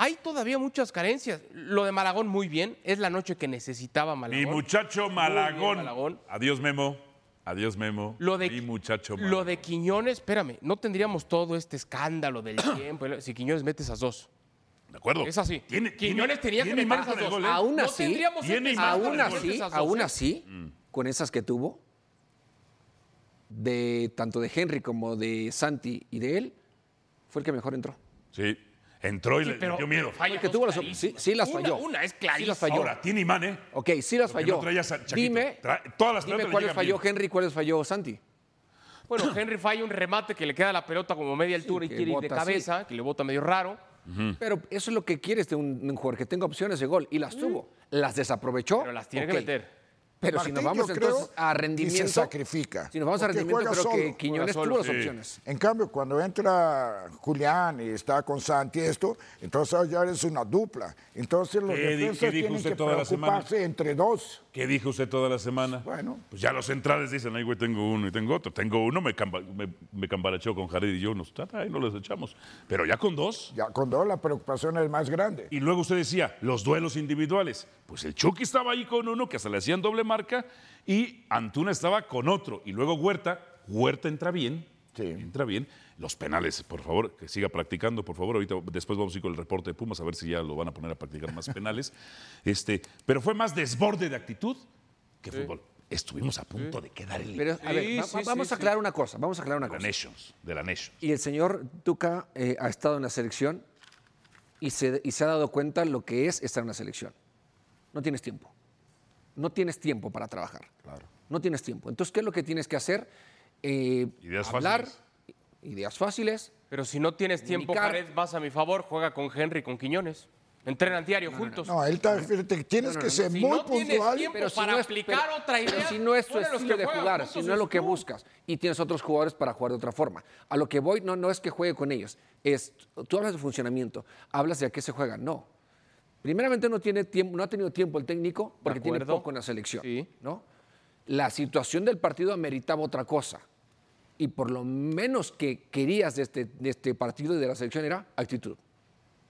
Hay todavía muchas carencias. Lo de Malagón muy bien. Es la noche que necesitaba Malagón. Mi muchacho bien, Malagón. Adiós, Memo. Adiós, Memo. Lo de, Mi muchacho lo Malagón. de Quiñones, espérame, no tendríamos todo este escándalo del tiempo. Si Quiñones mete esas dos. ¿De acuerdo? Es así. Tiene, Quiñones tenía que meter esas dos. gol, ¿eh? Aún No así, tendríamos tiene este aún así, esas dos, aún ¿eh? así, con esas que tuvo, de tanto de Henry como de Santi y de él, fue el que mejor entró. Sí. Entró y Sí, le pero metió miedo. falla que tuvo las- sí, sí las falló. Una, es Sí clarísima. las falló. Ahora, tiene imán, ¿eh? Ok, sí las falló. no. Dime, todas las dime cuáles falló bien. Henry y cuáles falló Santi. Bueno, Henry falla un remate que le queda la pelota como media altura y quiere ir de cabeza, que le bota medio raro. Pero eso es lo que quieres de un, un jugador, que tenga opciones de gol. Y las tuvo. Las desaprovechó. Pero las tiene que meter. Pero si nos vamos entonces a que rendimiento. se sacrifica, Si nos vamos a porque rendimiento, creo que solo, Quiñones juega tuvo solo, las opciones. En cambio, cuando entra Julián y está con Santi esto, entonces ya es una dupla. Entonces los ¿Qué di- qué defensas dijo tienen usted que toda la semana? preocuparse entre dos. ¿Qué dijo usted toda la semana? Bueno. Pues ya los centrales dicen, ay, güey, tengo uno y tengo otro. Tengo uno, me, camba- me, me con Jared y yo, nos, ahí no los echamos. Pero ya con dos. Ya con dos la preocupación es más grande. Y luego usted decía, los duelos individuales. Pues el Chucky estaba ahí con uno que hasta le hacían doble marca y Antuna estaba con otro. Y luego Huerta, Huerta entra bien. Sí. Entra bien. Los penales, por favor, que siga practicando, por favor. Ahorita después vamos a ir con el reporte de Pumas a ver si ya lo van a poner a practicar más penales. Este, pero fue más desborde de actitud que fútbol. Estuvimos a punto de quedar en Pero, a ver, Sí, va- sí, va- vamos sí, a aclarar una cosa. Vamos a aclarar una de la cosa. Nations, de la Nations. Y el señor Tuca eh, ha estado en la selección y se, y se ha dado cuenta lo que es estar en la selección. No tienes tiempo. No tienes tiempo para trabajar. No tienes tiempo. Entonces, ¿qué es lo que tienes que hacer? Eh, Ideas hablar, fáciles. Ideas fáciles. Pero si no tienes tiempo. Jared, vas a mi favor, juega con Henry, con Quiñones. Entrenan diario juntos. No, él está, fíjate, tienes que ser Si muy no puntual. tiempo Pero si para no es- aplicar pero- otra idea, pero si no es tu estilo que de jugar, si no es lo que tú. buscas y tienes otros jugadores para jugar de otra forma. A lo que voy no, no es que juegue con ellos, es tú hablas de funcionamiento, hablas de a qué se juega, no. Primeramente no tiene tiempo, no ha tenido tiempo el técnico porque tiene poco en la selección, Sí. ¿no? la situación del partido ameritaba otra cosa. Y por lo menos que querías de este, de este partido y de la selección era actitud,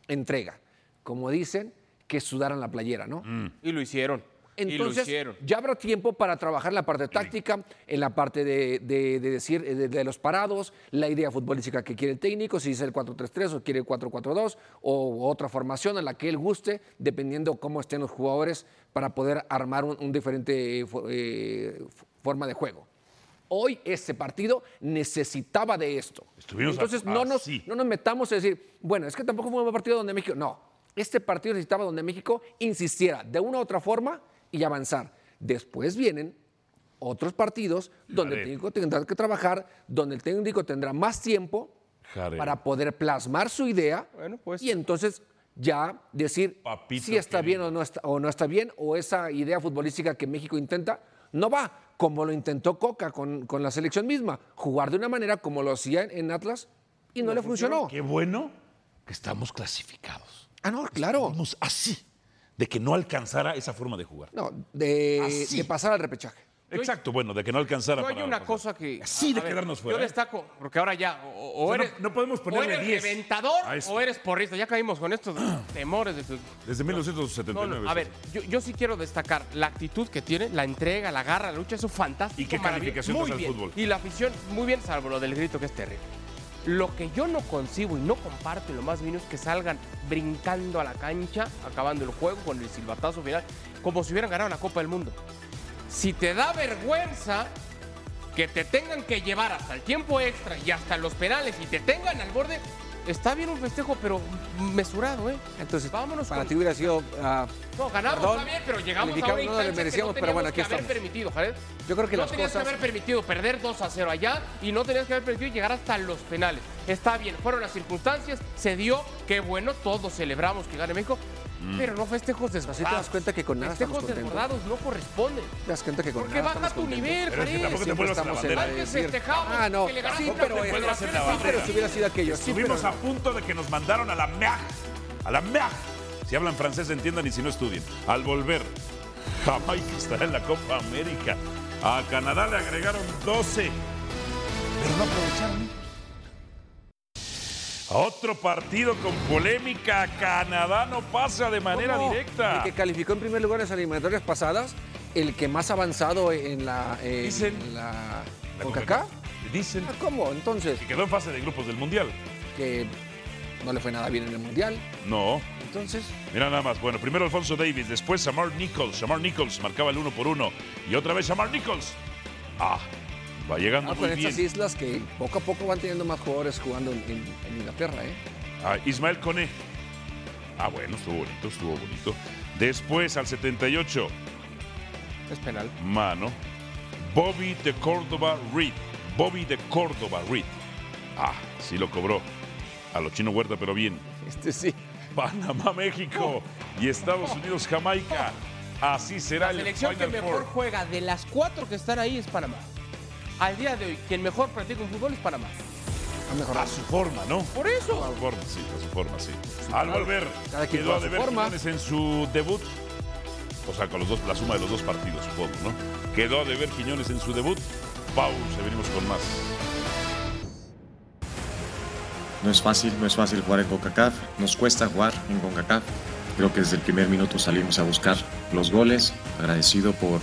entrega. Como dicen, que sudaran la playera, ¿no? Y lo hicieron. y lo Entonces, hicieron. ya habrá tiempo para trabajar en la parte táctica, en la parte de, de- de decir de, de los parados, la idea futbolística que quiere el técnico, si es el 4-3-3 o quiere el 4-4-2 o otra formación en la que él guste, dependiendo cómo estén los jugadores para poder armar un, un diferente eh, eh, forma de juego. Hoy este partido necesitaba de esto. Estuvimos Entonces a- no nos, no nos metamos a decir, bueno, es que tampoco fue un buen partido donde México. No, este partido necesitaba donde México insistiera de una u otra forma y avanzar. Después vienen otros partidos donde el Jared. técnico tendrá que trabajar, donde el técnico tendrá más tiempo Jared. para poder plasmar su idea Bueno, pues. y entonces ya decir Papito si está bien o no está, o no está bien o esa idea futbolística que México intenta no va, como lo intentó Coca con, con la selección misma, jugar de una manera como lo hacía en, en Atlas y no, le funcionó. Qué bueno que estamos clasificados. Ah, no, claro. Estamos así, de que no alcanzara esa forma de jugar. No, de, de pasar al repechaje. Exacto, bueno, de que no alcanzara. Yo hay para una pasar. cosa que. Así de ver, quedarnos fuera, Yo ¿eh? destaco, porque ahora ya, o, o O sea, no- eres. no podemos ponerle o eres 10 reventador o eres porrista. Ya caímos con estos temores de tu- Desde No, 1979. no, a ver, yo, yo sí quiero destacar la actitud que tiene, la entrega, la garra, la lucha, eso es fantástico. ¿Y qué calificación Muy al bien. fútbol? Y la afición, muy bien, salvo lo del grito que es terrible. Lo que yo no concibo y no comparto en lo más mínimo es que salgan brincando a la cancha, acabando el juego con el silbatazo final, como si hubieran ganado la Copa del Mundo. Si te da vergüenza que te tengan que llevar hasta el tiempo extra y hasta los penales y te tengan al borde, está bien un festejo, pero mesurado, ¿eh? Entonces, Vámonos para con- ti hubiera sido. ah, No, ganamos Perdón, bien, pero llegamos a una no lo instancia que merecíamos, no pero bueno, aquí que haber estamos. permitido, Jared. Yo creo que no las tenías cosas- que haber permitido perder 2 a 0 allá y no tenías que haber permitido llegar hasta los penales. Está bien, fueron las circunstancias, se dio, qué bueno, todos celebramos que gane México, pero no festejos desbordados. Así te das cuenta que con nada Festejos desbordados no corresponden. Te das cuenta que con Porque nada baja tu nivel, tampoco te vuelvas a la bandera. Antes decir, festejamos Ah, no. que le ganaste Sí, pero, te vuelvas sí, en la pero bandera. si hubiera sido aquello. sí, Estuvimos pero- a punto de que nos mandaron a la MEAG. A la MEAG. Si hablan francés, entiendan y si no estudien. Al volver, Jamaica estará en la Copa América. A Canadá le agregaron 12. Pero no aprovecharon. Otro partido con polémica. Canadá no pasa de manera ¿Cómo? directa. El que calificó en primer lugar en las eliminatorias pasadas, el que más avanzado en la. en Dicen- la. La. Dicen Ah, ¿Cómo? Entonces, que quedó en fase de grupos del Mundial. que no le fue nada bien en el mundial. No. Entonces, Mira nada más. Bueno, primero Alfonso Davis, después Shamar Nichols. Shamar Nichols marcaba el uno por uno. Y otra vez Shamar Nichols. Ah, va llegando ah, muy con bien. estas islas que poco a poco van teniendo más jugadores jugando en, en- en Inglaterra, ¿eh? Ah, Ismael Cone. Ah, bueno, estuvo bonito, estuvo bonito. Después al 78, Es penal. mano. Bobby de Córdoba Reed. Bobby de Córdoba Reed. Ah, sí lo cobró. A lo chino Huerta, pero bien. Este sí. Panamá, México. Y Estados Unidos, Jamaica. Así será La el selección que mejor Four. juega de las cuatro que están ahí es Panamá. Al día de hoy, quien mejor practica un fútbol es Panamá. A su forma, ¿no? Por eso. A su forma, sí, a su forma, sí. Al volver, Cada quien quedó a deber forma. Quiñones en su debut. O sea, con los dos, la suma de los dos partidos, supongo, ¿no? Quedó a deber Quiñones en su debut. Pausa, venimos con más. No es fácil, no es fácil jugar en CONCACAF, nos cuesta jugar en CONCACAF. Creo que desde el primer minuto salimos a buscar los goles, agradecido por,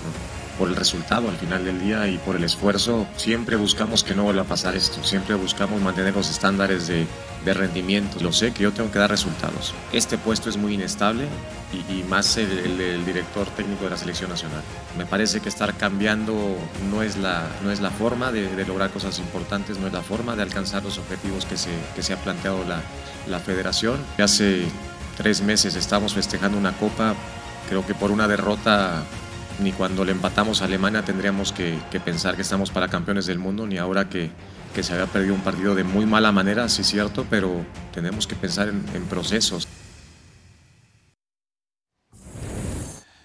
por el resultado al final del día y por el esfuerzo. Siempre buscamos que no vuelva a pasar esto, siempre buscamos mantener los estándares de, de rendimiento. Lo sé que yo tengo que dar resultados. Este puesto es muy inestable y, y más el, el- el director técnico de la selección nacional. Me parece que estar cambiando no es la, no es la forma de, de lograr cosas importantes, no es la forma de alcanzar los objetivos que se, que se ha planteado la, la federación. Hace tres meses estamos festejando una copa, creo que por una derrota ni cuando le empatamos a Alemania tendríamos que, pensar que estamos para campeones del mundo, ni ahora que, se había perdido un partido de muy mala manera, sí es cierto, pero tenemos que pensar en- procesos.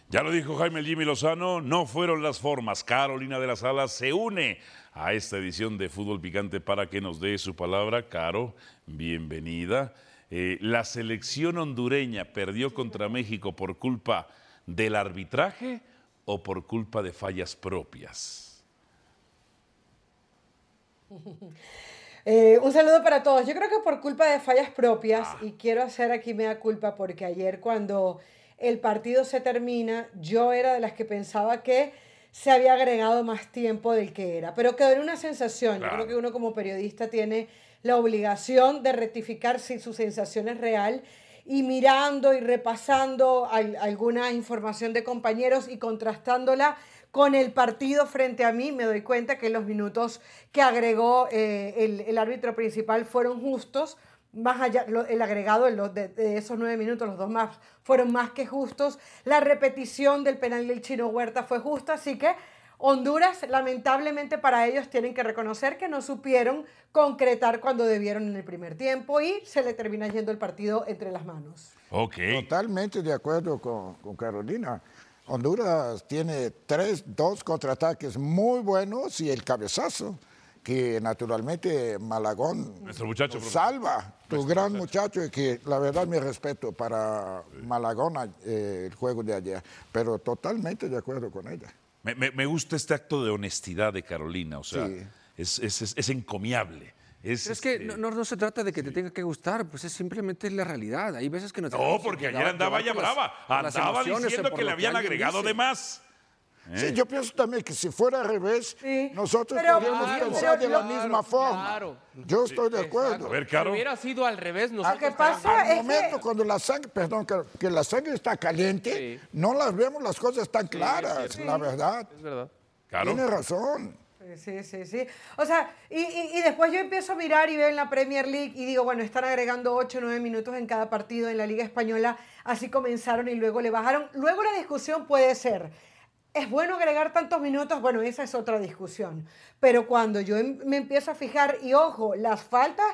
Ya lo dijo Jaime Jimmy Lozano, no fueron las formas. Carolina de las Alas se une a esta edición de Fútbol Picante para que nos dé su palabra. Caro, bienvenida. Eh, la selección hondureña perdió contra México por culpa del arbitraje o por culpa de fallas propias? Eh, un saludo para todos. Yo creo que por culpa de fallas propias, y quiero hacer aquí mea culpa porque ayer cuando el partido se termina, yo era de las que pensaba que se había agregado más tiempo del que era, pero quedó en una sensación. Yo creo que uno como periodista tiene la obligación de rectificar si su sensación es real y mirando y repasando al- alguna información de compañeros y contrastándola con el partido frente a mí, me doy cuenta que los minutos que agregó eh, el, el árbitro principal fueron justos. Más allá, lo- el agregado de, de esos nueve minutos, los dos más fueron más que justos. La repetición del penal del Chino Huerta fue justa, así que Honduras, lamentablemente para ellos, tienen que reconocer que no supieron concretar cuando debieron en el primer tiempo y se le termina yendo el partido entre las manos. Ok. Totalmente de acuerdo con, con Carolina. Honduras tiene tres, dos contraataques muy buenos y el cabezazo, que naturalmente Malagón Nuestro muchacho, salva. Tu gran muchacho y que la verdad mi respeto para Malagón eh, el juego de ayer, pero totalmente de acuerdo con ella. Me, me- me gusta este acto de honestidad de Carolina, o sea, Sí. es, es- es- es encomiable. Es, Pero es que este, no, no- se trata de que te tenga que gustar, pues es simplemente la realidad. Hay veces que no te No, porque ayer andaba ya brava. Andaba diciendo que le habían agregado dice. de más. Sí, ¿Eh? yo pienso también que si fuera al revés, nosotros pero- podríamos claro, pensar pero de la lo- misma forma. claro. Yo estoy de acuerdo. A ver, Si Caro. hubiera sido al revés, nosotros que pasa Al es momento cuando la sangre, perdón, que, que la sangre está caliente, Sí. no las vemos las cosas tan claras, la verdad. Es verdad. Caro. Tiene razón. Sí, sí, sí. O sea, y, y- y después yo empiezo a mirar y veo en la Premier League y digo, bueno, están agregando 8 o 9 minutos en cada partido en la Liga Española. Así comenzaron y luego le bajaron. Luego la discusión puede ser, ¿es bueno agregar tantos minutos? Bueno, esa es otra discusión. Pero cuando yo em- me empiezo a fijar, y ojo, las faltas,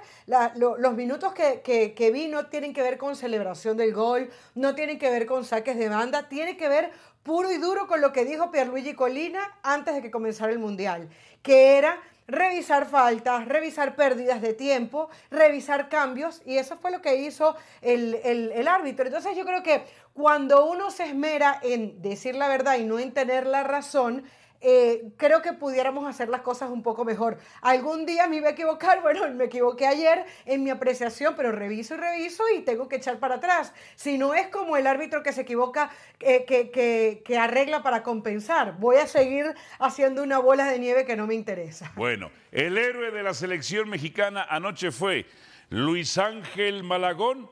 los minutos que, que, que vi no tienen que ver con celebración del gol, no tienen que ver con saques de banda, tiene que ver puro y duro con lo que dijo Pierluigi Colina antes de que comenzara el Mundial, que era revisar faltas, revisar pérdidas de tiempo, revisar cambios, y eso fue lo que hizo el, el- árbitro. Entonces yo creo que cuando uno se esmera en decir la verdad y no en tener la razón, eh, creo que pudiéramos hacer las cosas un poco mejor. Algún día me iba a equivocar, bueno, me equivoqué ayer en mi apreciación, pero reviso y reviso y tengo que echar para atrás. Si no es como el árbitro que se equivoca, eh, que, que- que arregla para compensar. Voy a seguir haciendo una bola de nieve que no me interesa. Bueno, el héroe de la selección mexicana anoche fue Luis Ángel Malagón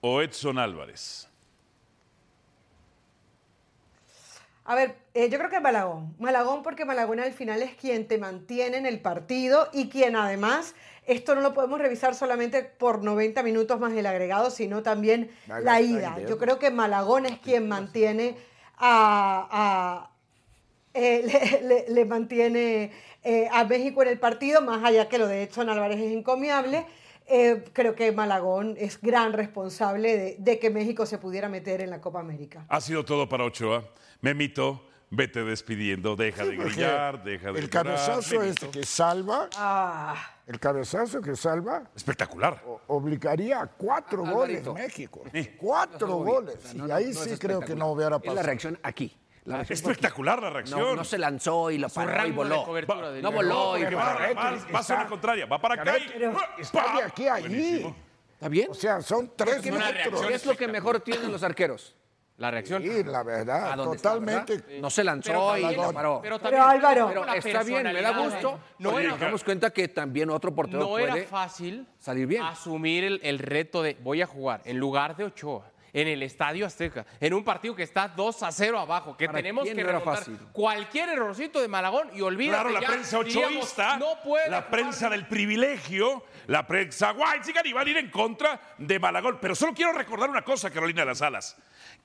o Edson Álvarez. A ver, eh, yo creo que Malagón. Malagón porque Malagón al final es quien te mantiene en el partido y quien además, esto no lo podemos revisar solamente por 90 minutos más el agregado, sino también la ida. Yo creo que Malagón es quien mantiene a... a- eh, le, le- le mantiene eh, a México en el partido, más allá que lo de Edson Álvarez es encomiable. Eh, creo que Malagón es gran responsable de, de que México se pudiera meter en la Copa América. Ha sido todo para Ochoa. Memito, vete despidiendo. Deja de grillar, deja de el llorar, cabezazo este que salva, Ah, el cabezazo que salva, Espectacular. o- obligaría a cuatro Alvarito. goles México. Cuatro goles. No, y ahí no sí creo que no hubiera Es la pasado. reacción aquí. La reacción aquí. Espectacular la reacción. No, no se lanzó y lo paró y voló. Va- no voló y va, va- va a zona contraria. Va para acá y... Está de aquí a allí. ¿Está bien? O sea, son tres metros. ¿Qué es lo que mejor tienen los arqueros? La reacción. Sí, la verdad, ¿A dónde está, totalmente. verdad? No se lanzó Pero y lo paró. Pero, Pero también- Álvaro- Pero la está bien, me da personalidad. gusto. No porque era, nos damos cuenta que también otro portero no era fácil salir bien. asumir el, el reto de voy a jugar en lugar de Ochoa. En el Estadio Azteca, en un partido que está 2 a 0 abajo, que ¿Para tenemos que remontar fácil? cualquier errorcito de Malagón y olvídate Claro, la ya, prensa ochoísta, no puede la jugar prensa del privilegio, la prensa white iban a ir en contra de Malagón. Pero solo quiero recordar una cosa, Carolina de las Alas,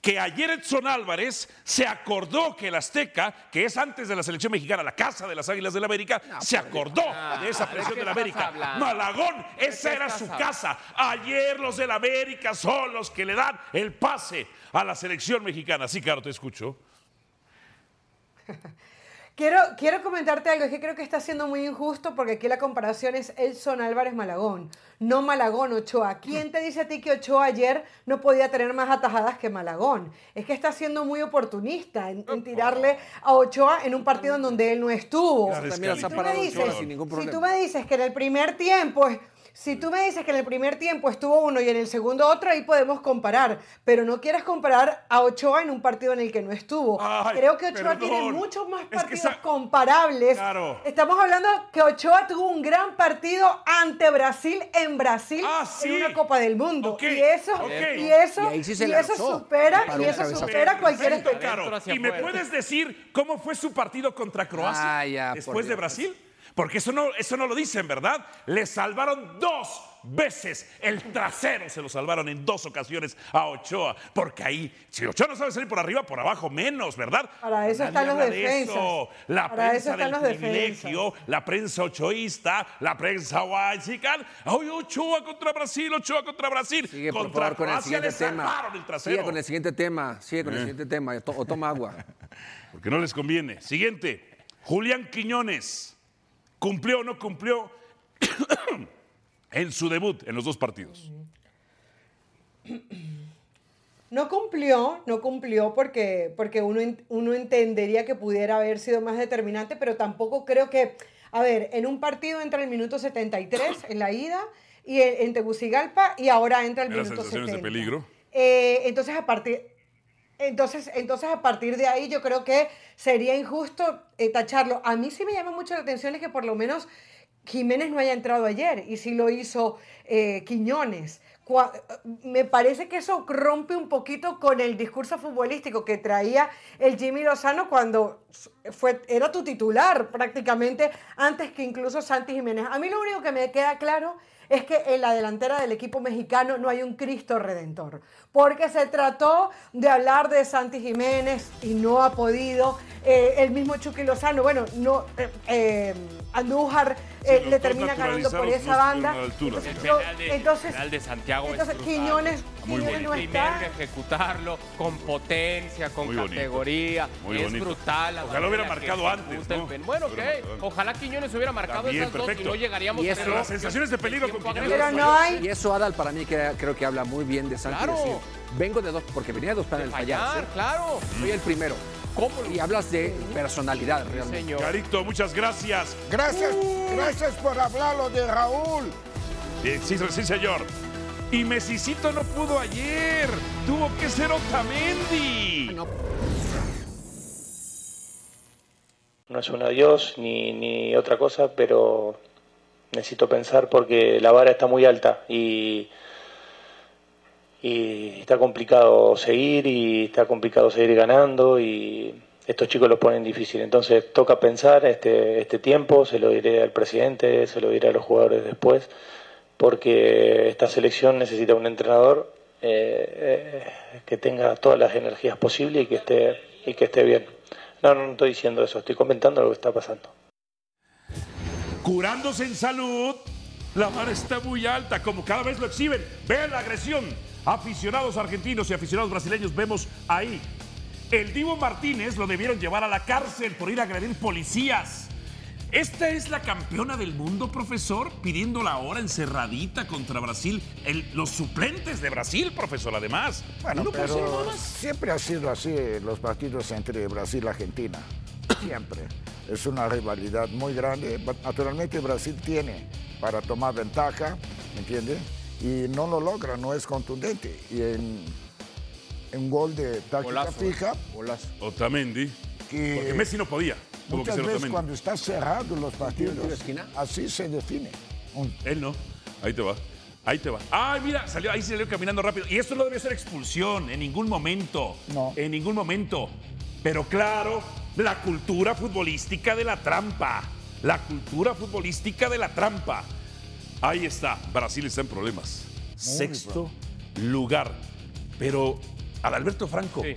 que ayer Edson Álvarez se acordó que el Azteca, que es antes de la selección mexicana, la casa de las Águilas del América, se acordó de esa ¿de presión del América. hablando? Malagón, ¿De esa era su hablando? casa. Ayer los del América son los que le dan el pase a la selección mexicana. Sí, claro, te escucho. Quiero, quiero comentarte algo, es que creo que está siendo muy injusto porque aquí la comparación es Elson Álvarez Malagón, no Malagón Ochoa. ¿Quién te dice a ti que Ochoa ayer no podía tener más atajadas que Malagón? Es que está siendo muy oportunista en, en tirarle a Ochoa en un partido en donde él no estuvo. Claro, es que- Si tú me Ochoa dices- sin ningún si tú me dices que en el primer tiempo... Si tú me dices que en el primer tiempo estuvo uno y en el segundo otro, ahí podemos comparar. Pero no quieras comparar a Ochoa en un partido en el que no estuvo. Ay, Creo que Ochoa perdón. tiene muchos más que partidos esa- comparables. Claro. Estamos hablando que Ochoa tuvo un gran partido ante Brasil en Brasil sí. en una Copa del Mundo. Y eso, y eso, Y sí eso supera, y eso supera cualquier expectativa. ¿Y me puedes decir cómo fue su partido contra Croacia Ah, ya, después de Dios. Brasil? Porque eso no, eso no lo dicen, ¿verdad? Le salvaron dos veces el trasero, se lo salvaron en dos ocasiones a Ochoa. Porque ahí, si Ochoa no sabe salir por arriba, por abajo menos, ¿verdad? Para eso Nadie están los de defensas. eso. La Para prensa eso están del los privilegio, la prensa ochoísta, la prensa whitezican. ¡Ay, Ochoa contra Brasil, Ochoa contra Brasil! Sigue, por contra favor, con el siguiente le tema. el trasero. Sigue con el siguiente tema. Sigue con el Eh. siguiente tema. O toma agua. Porque no les conviene. Siguiente, Julián Quiñones. ¿Cumplió o no cumplió en su debut en los dos partidos? No cumplió, no cumplió porque, porque uno, uno entendería que pudiera haber sido más determinante, pero tampoco creo que, a ver, en un partido entra el minuto 73 en la ida y en, en Tegucigalpa y ahora entra el minuto sensaciones 70. de peligro. Eh, entonces, a partir, entonces, entonces, a partir de ahí, yo creo que sería injusto eh, tacharlo. A mí sí me llama mucho la atención es que por lo menos Jiménez no haya entrado ayer y sí lo hizo eh, Quiñones. Cua- Me parece que eso rompe un poquito con el discurso futbolístico que traía el Jimmy Lozano cuando fue, era tu titular prácticamente antes que incluso Santi Jiménez. A mí lo único que me queda claro es que en la delantera del equipo mexicano no hay un Cristo redentor, porque se trató de hablar de Santi Jiménez y no ha podido. Eh, el mismo Chucky Lozano, bueno, no, eh, eh, Andújar eh, le termina ganando por esa banda. a altura. Entonces, El yo- penal de, entonces, penal de Santiago entonces es. Quiñones, Muy Quiñones bonito. no está. que ejecutarlo con potencia, con Muy categoría. Muy es bonito. brutal. la Ojalá manera hubiera marcado antes, el ¿no? Bueno, ok. Ojalá Quiñones hubiera marcado También, esas dos y no llegaríamos Y a eso- Pero las sensaciones de peligro con Quiñones. Pero no hay. Y eso, Adal, para mí que- creo que habla muy bien de Santi. Claro. vengo de dos, porque venía de dos planes fallar, fallarse. claro. Soy el primero. ¿Cómo lo- Y hablas de personalidad, Sí, realmente. señor. Carito, muchas gracias. Gracias, gracias por hablarlo de Raúl. Eh, Sí, sí, señor. Y Mesicito no pudo ayer. Tuvo que ser Otamendi. No es un adiós ni, ni otra cosa, pero necesito pensar porque la vara está muy alta y, y está complicado seguir y está complicado seguir ganando y estos chicos lo ponen difícil. Entonces toca pensar este, este tiempo, se lo diré al presidente, se lo diré a los jugadores después, porque esta selección necesita un entrenador eh, eh, que tenga todas las energías posibles y que esté, y que esté bien. No, no, estoy diciendo eso, estoy comentando lo que está pasando. Curándose en salud, la vara está muy alta, como cada vez lo exhiben. Vean la agresión. Aficionados argentinos y aficionados brasileños vemos ahí. El Divo Martínez lo debieron llevar a la cárcel por ir a agredir policías. Esta es la campeona del mundo, profesor, pidiendo la hora encerradita contra Brasil. El- los suplentes de Brasil, profesor, además. Bueno, pero siempre ha sido así los partidos entre Brasil y Argentina. Siempre. Es una rivalidad muy grande. Naturalmente Brasil tiene para tomar ventaja, ¿me entiende? Y no lo logra, no es contundente. Y en un gol de táctica Golazo. fija, Otamendi. Que- Porque Messi no podía. Muchas veces Otamendi. cuando está cerrado los partidos, de esquina? así se define. Él no. Ahí te va. Ahí te va. Ay, mira, salió, ahí salió caminando rápido. Y esto no debe ser expulsión en ningún momento. No. En ningún momento. Pero claro, la cultura futbolística de la trampa. La cultura futbolística de la trampa. Ahí está. Brasil está en problemas. Sexto lugar. Pero, Adalberto Franco, Sí.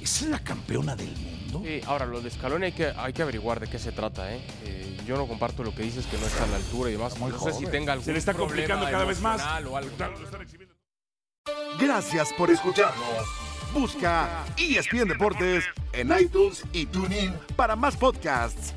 ¿es la campeona del mundo? Sí, ahora, lo de Scaloni hay que, hay que averiguar de qué se trata, ¿eh? Eh, Yo no comparto lo que dices, que no está a la altura y demás. muy no sé si tenga algún Se le está complicando cada vez más. o algo. Gracias por escucharnos. Busca ESPN Deportes en iTunes y TuneIn para más podcasts.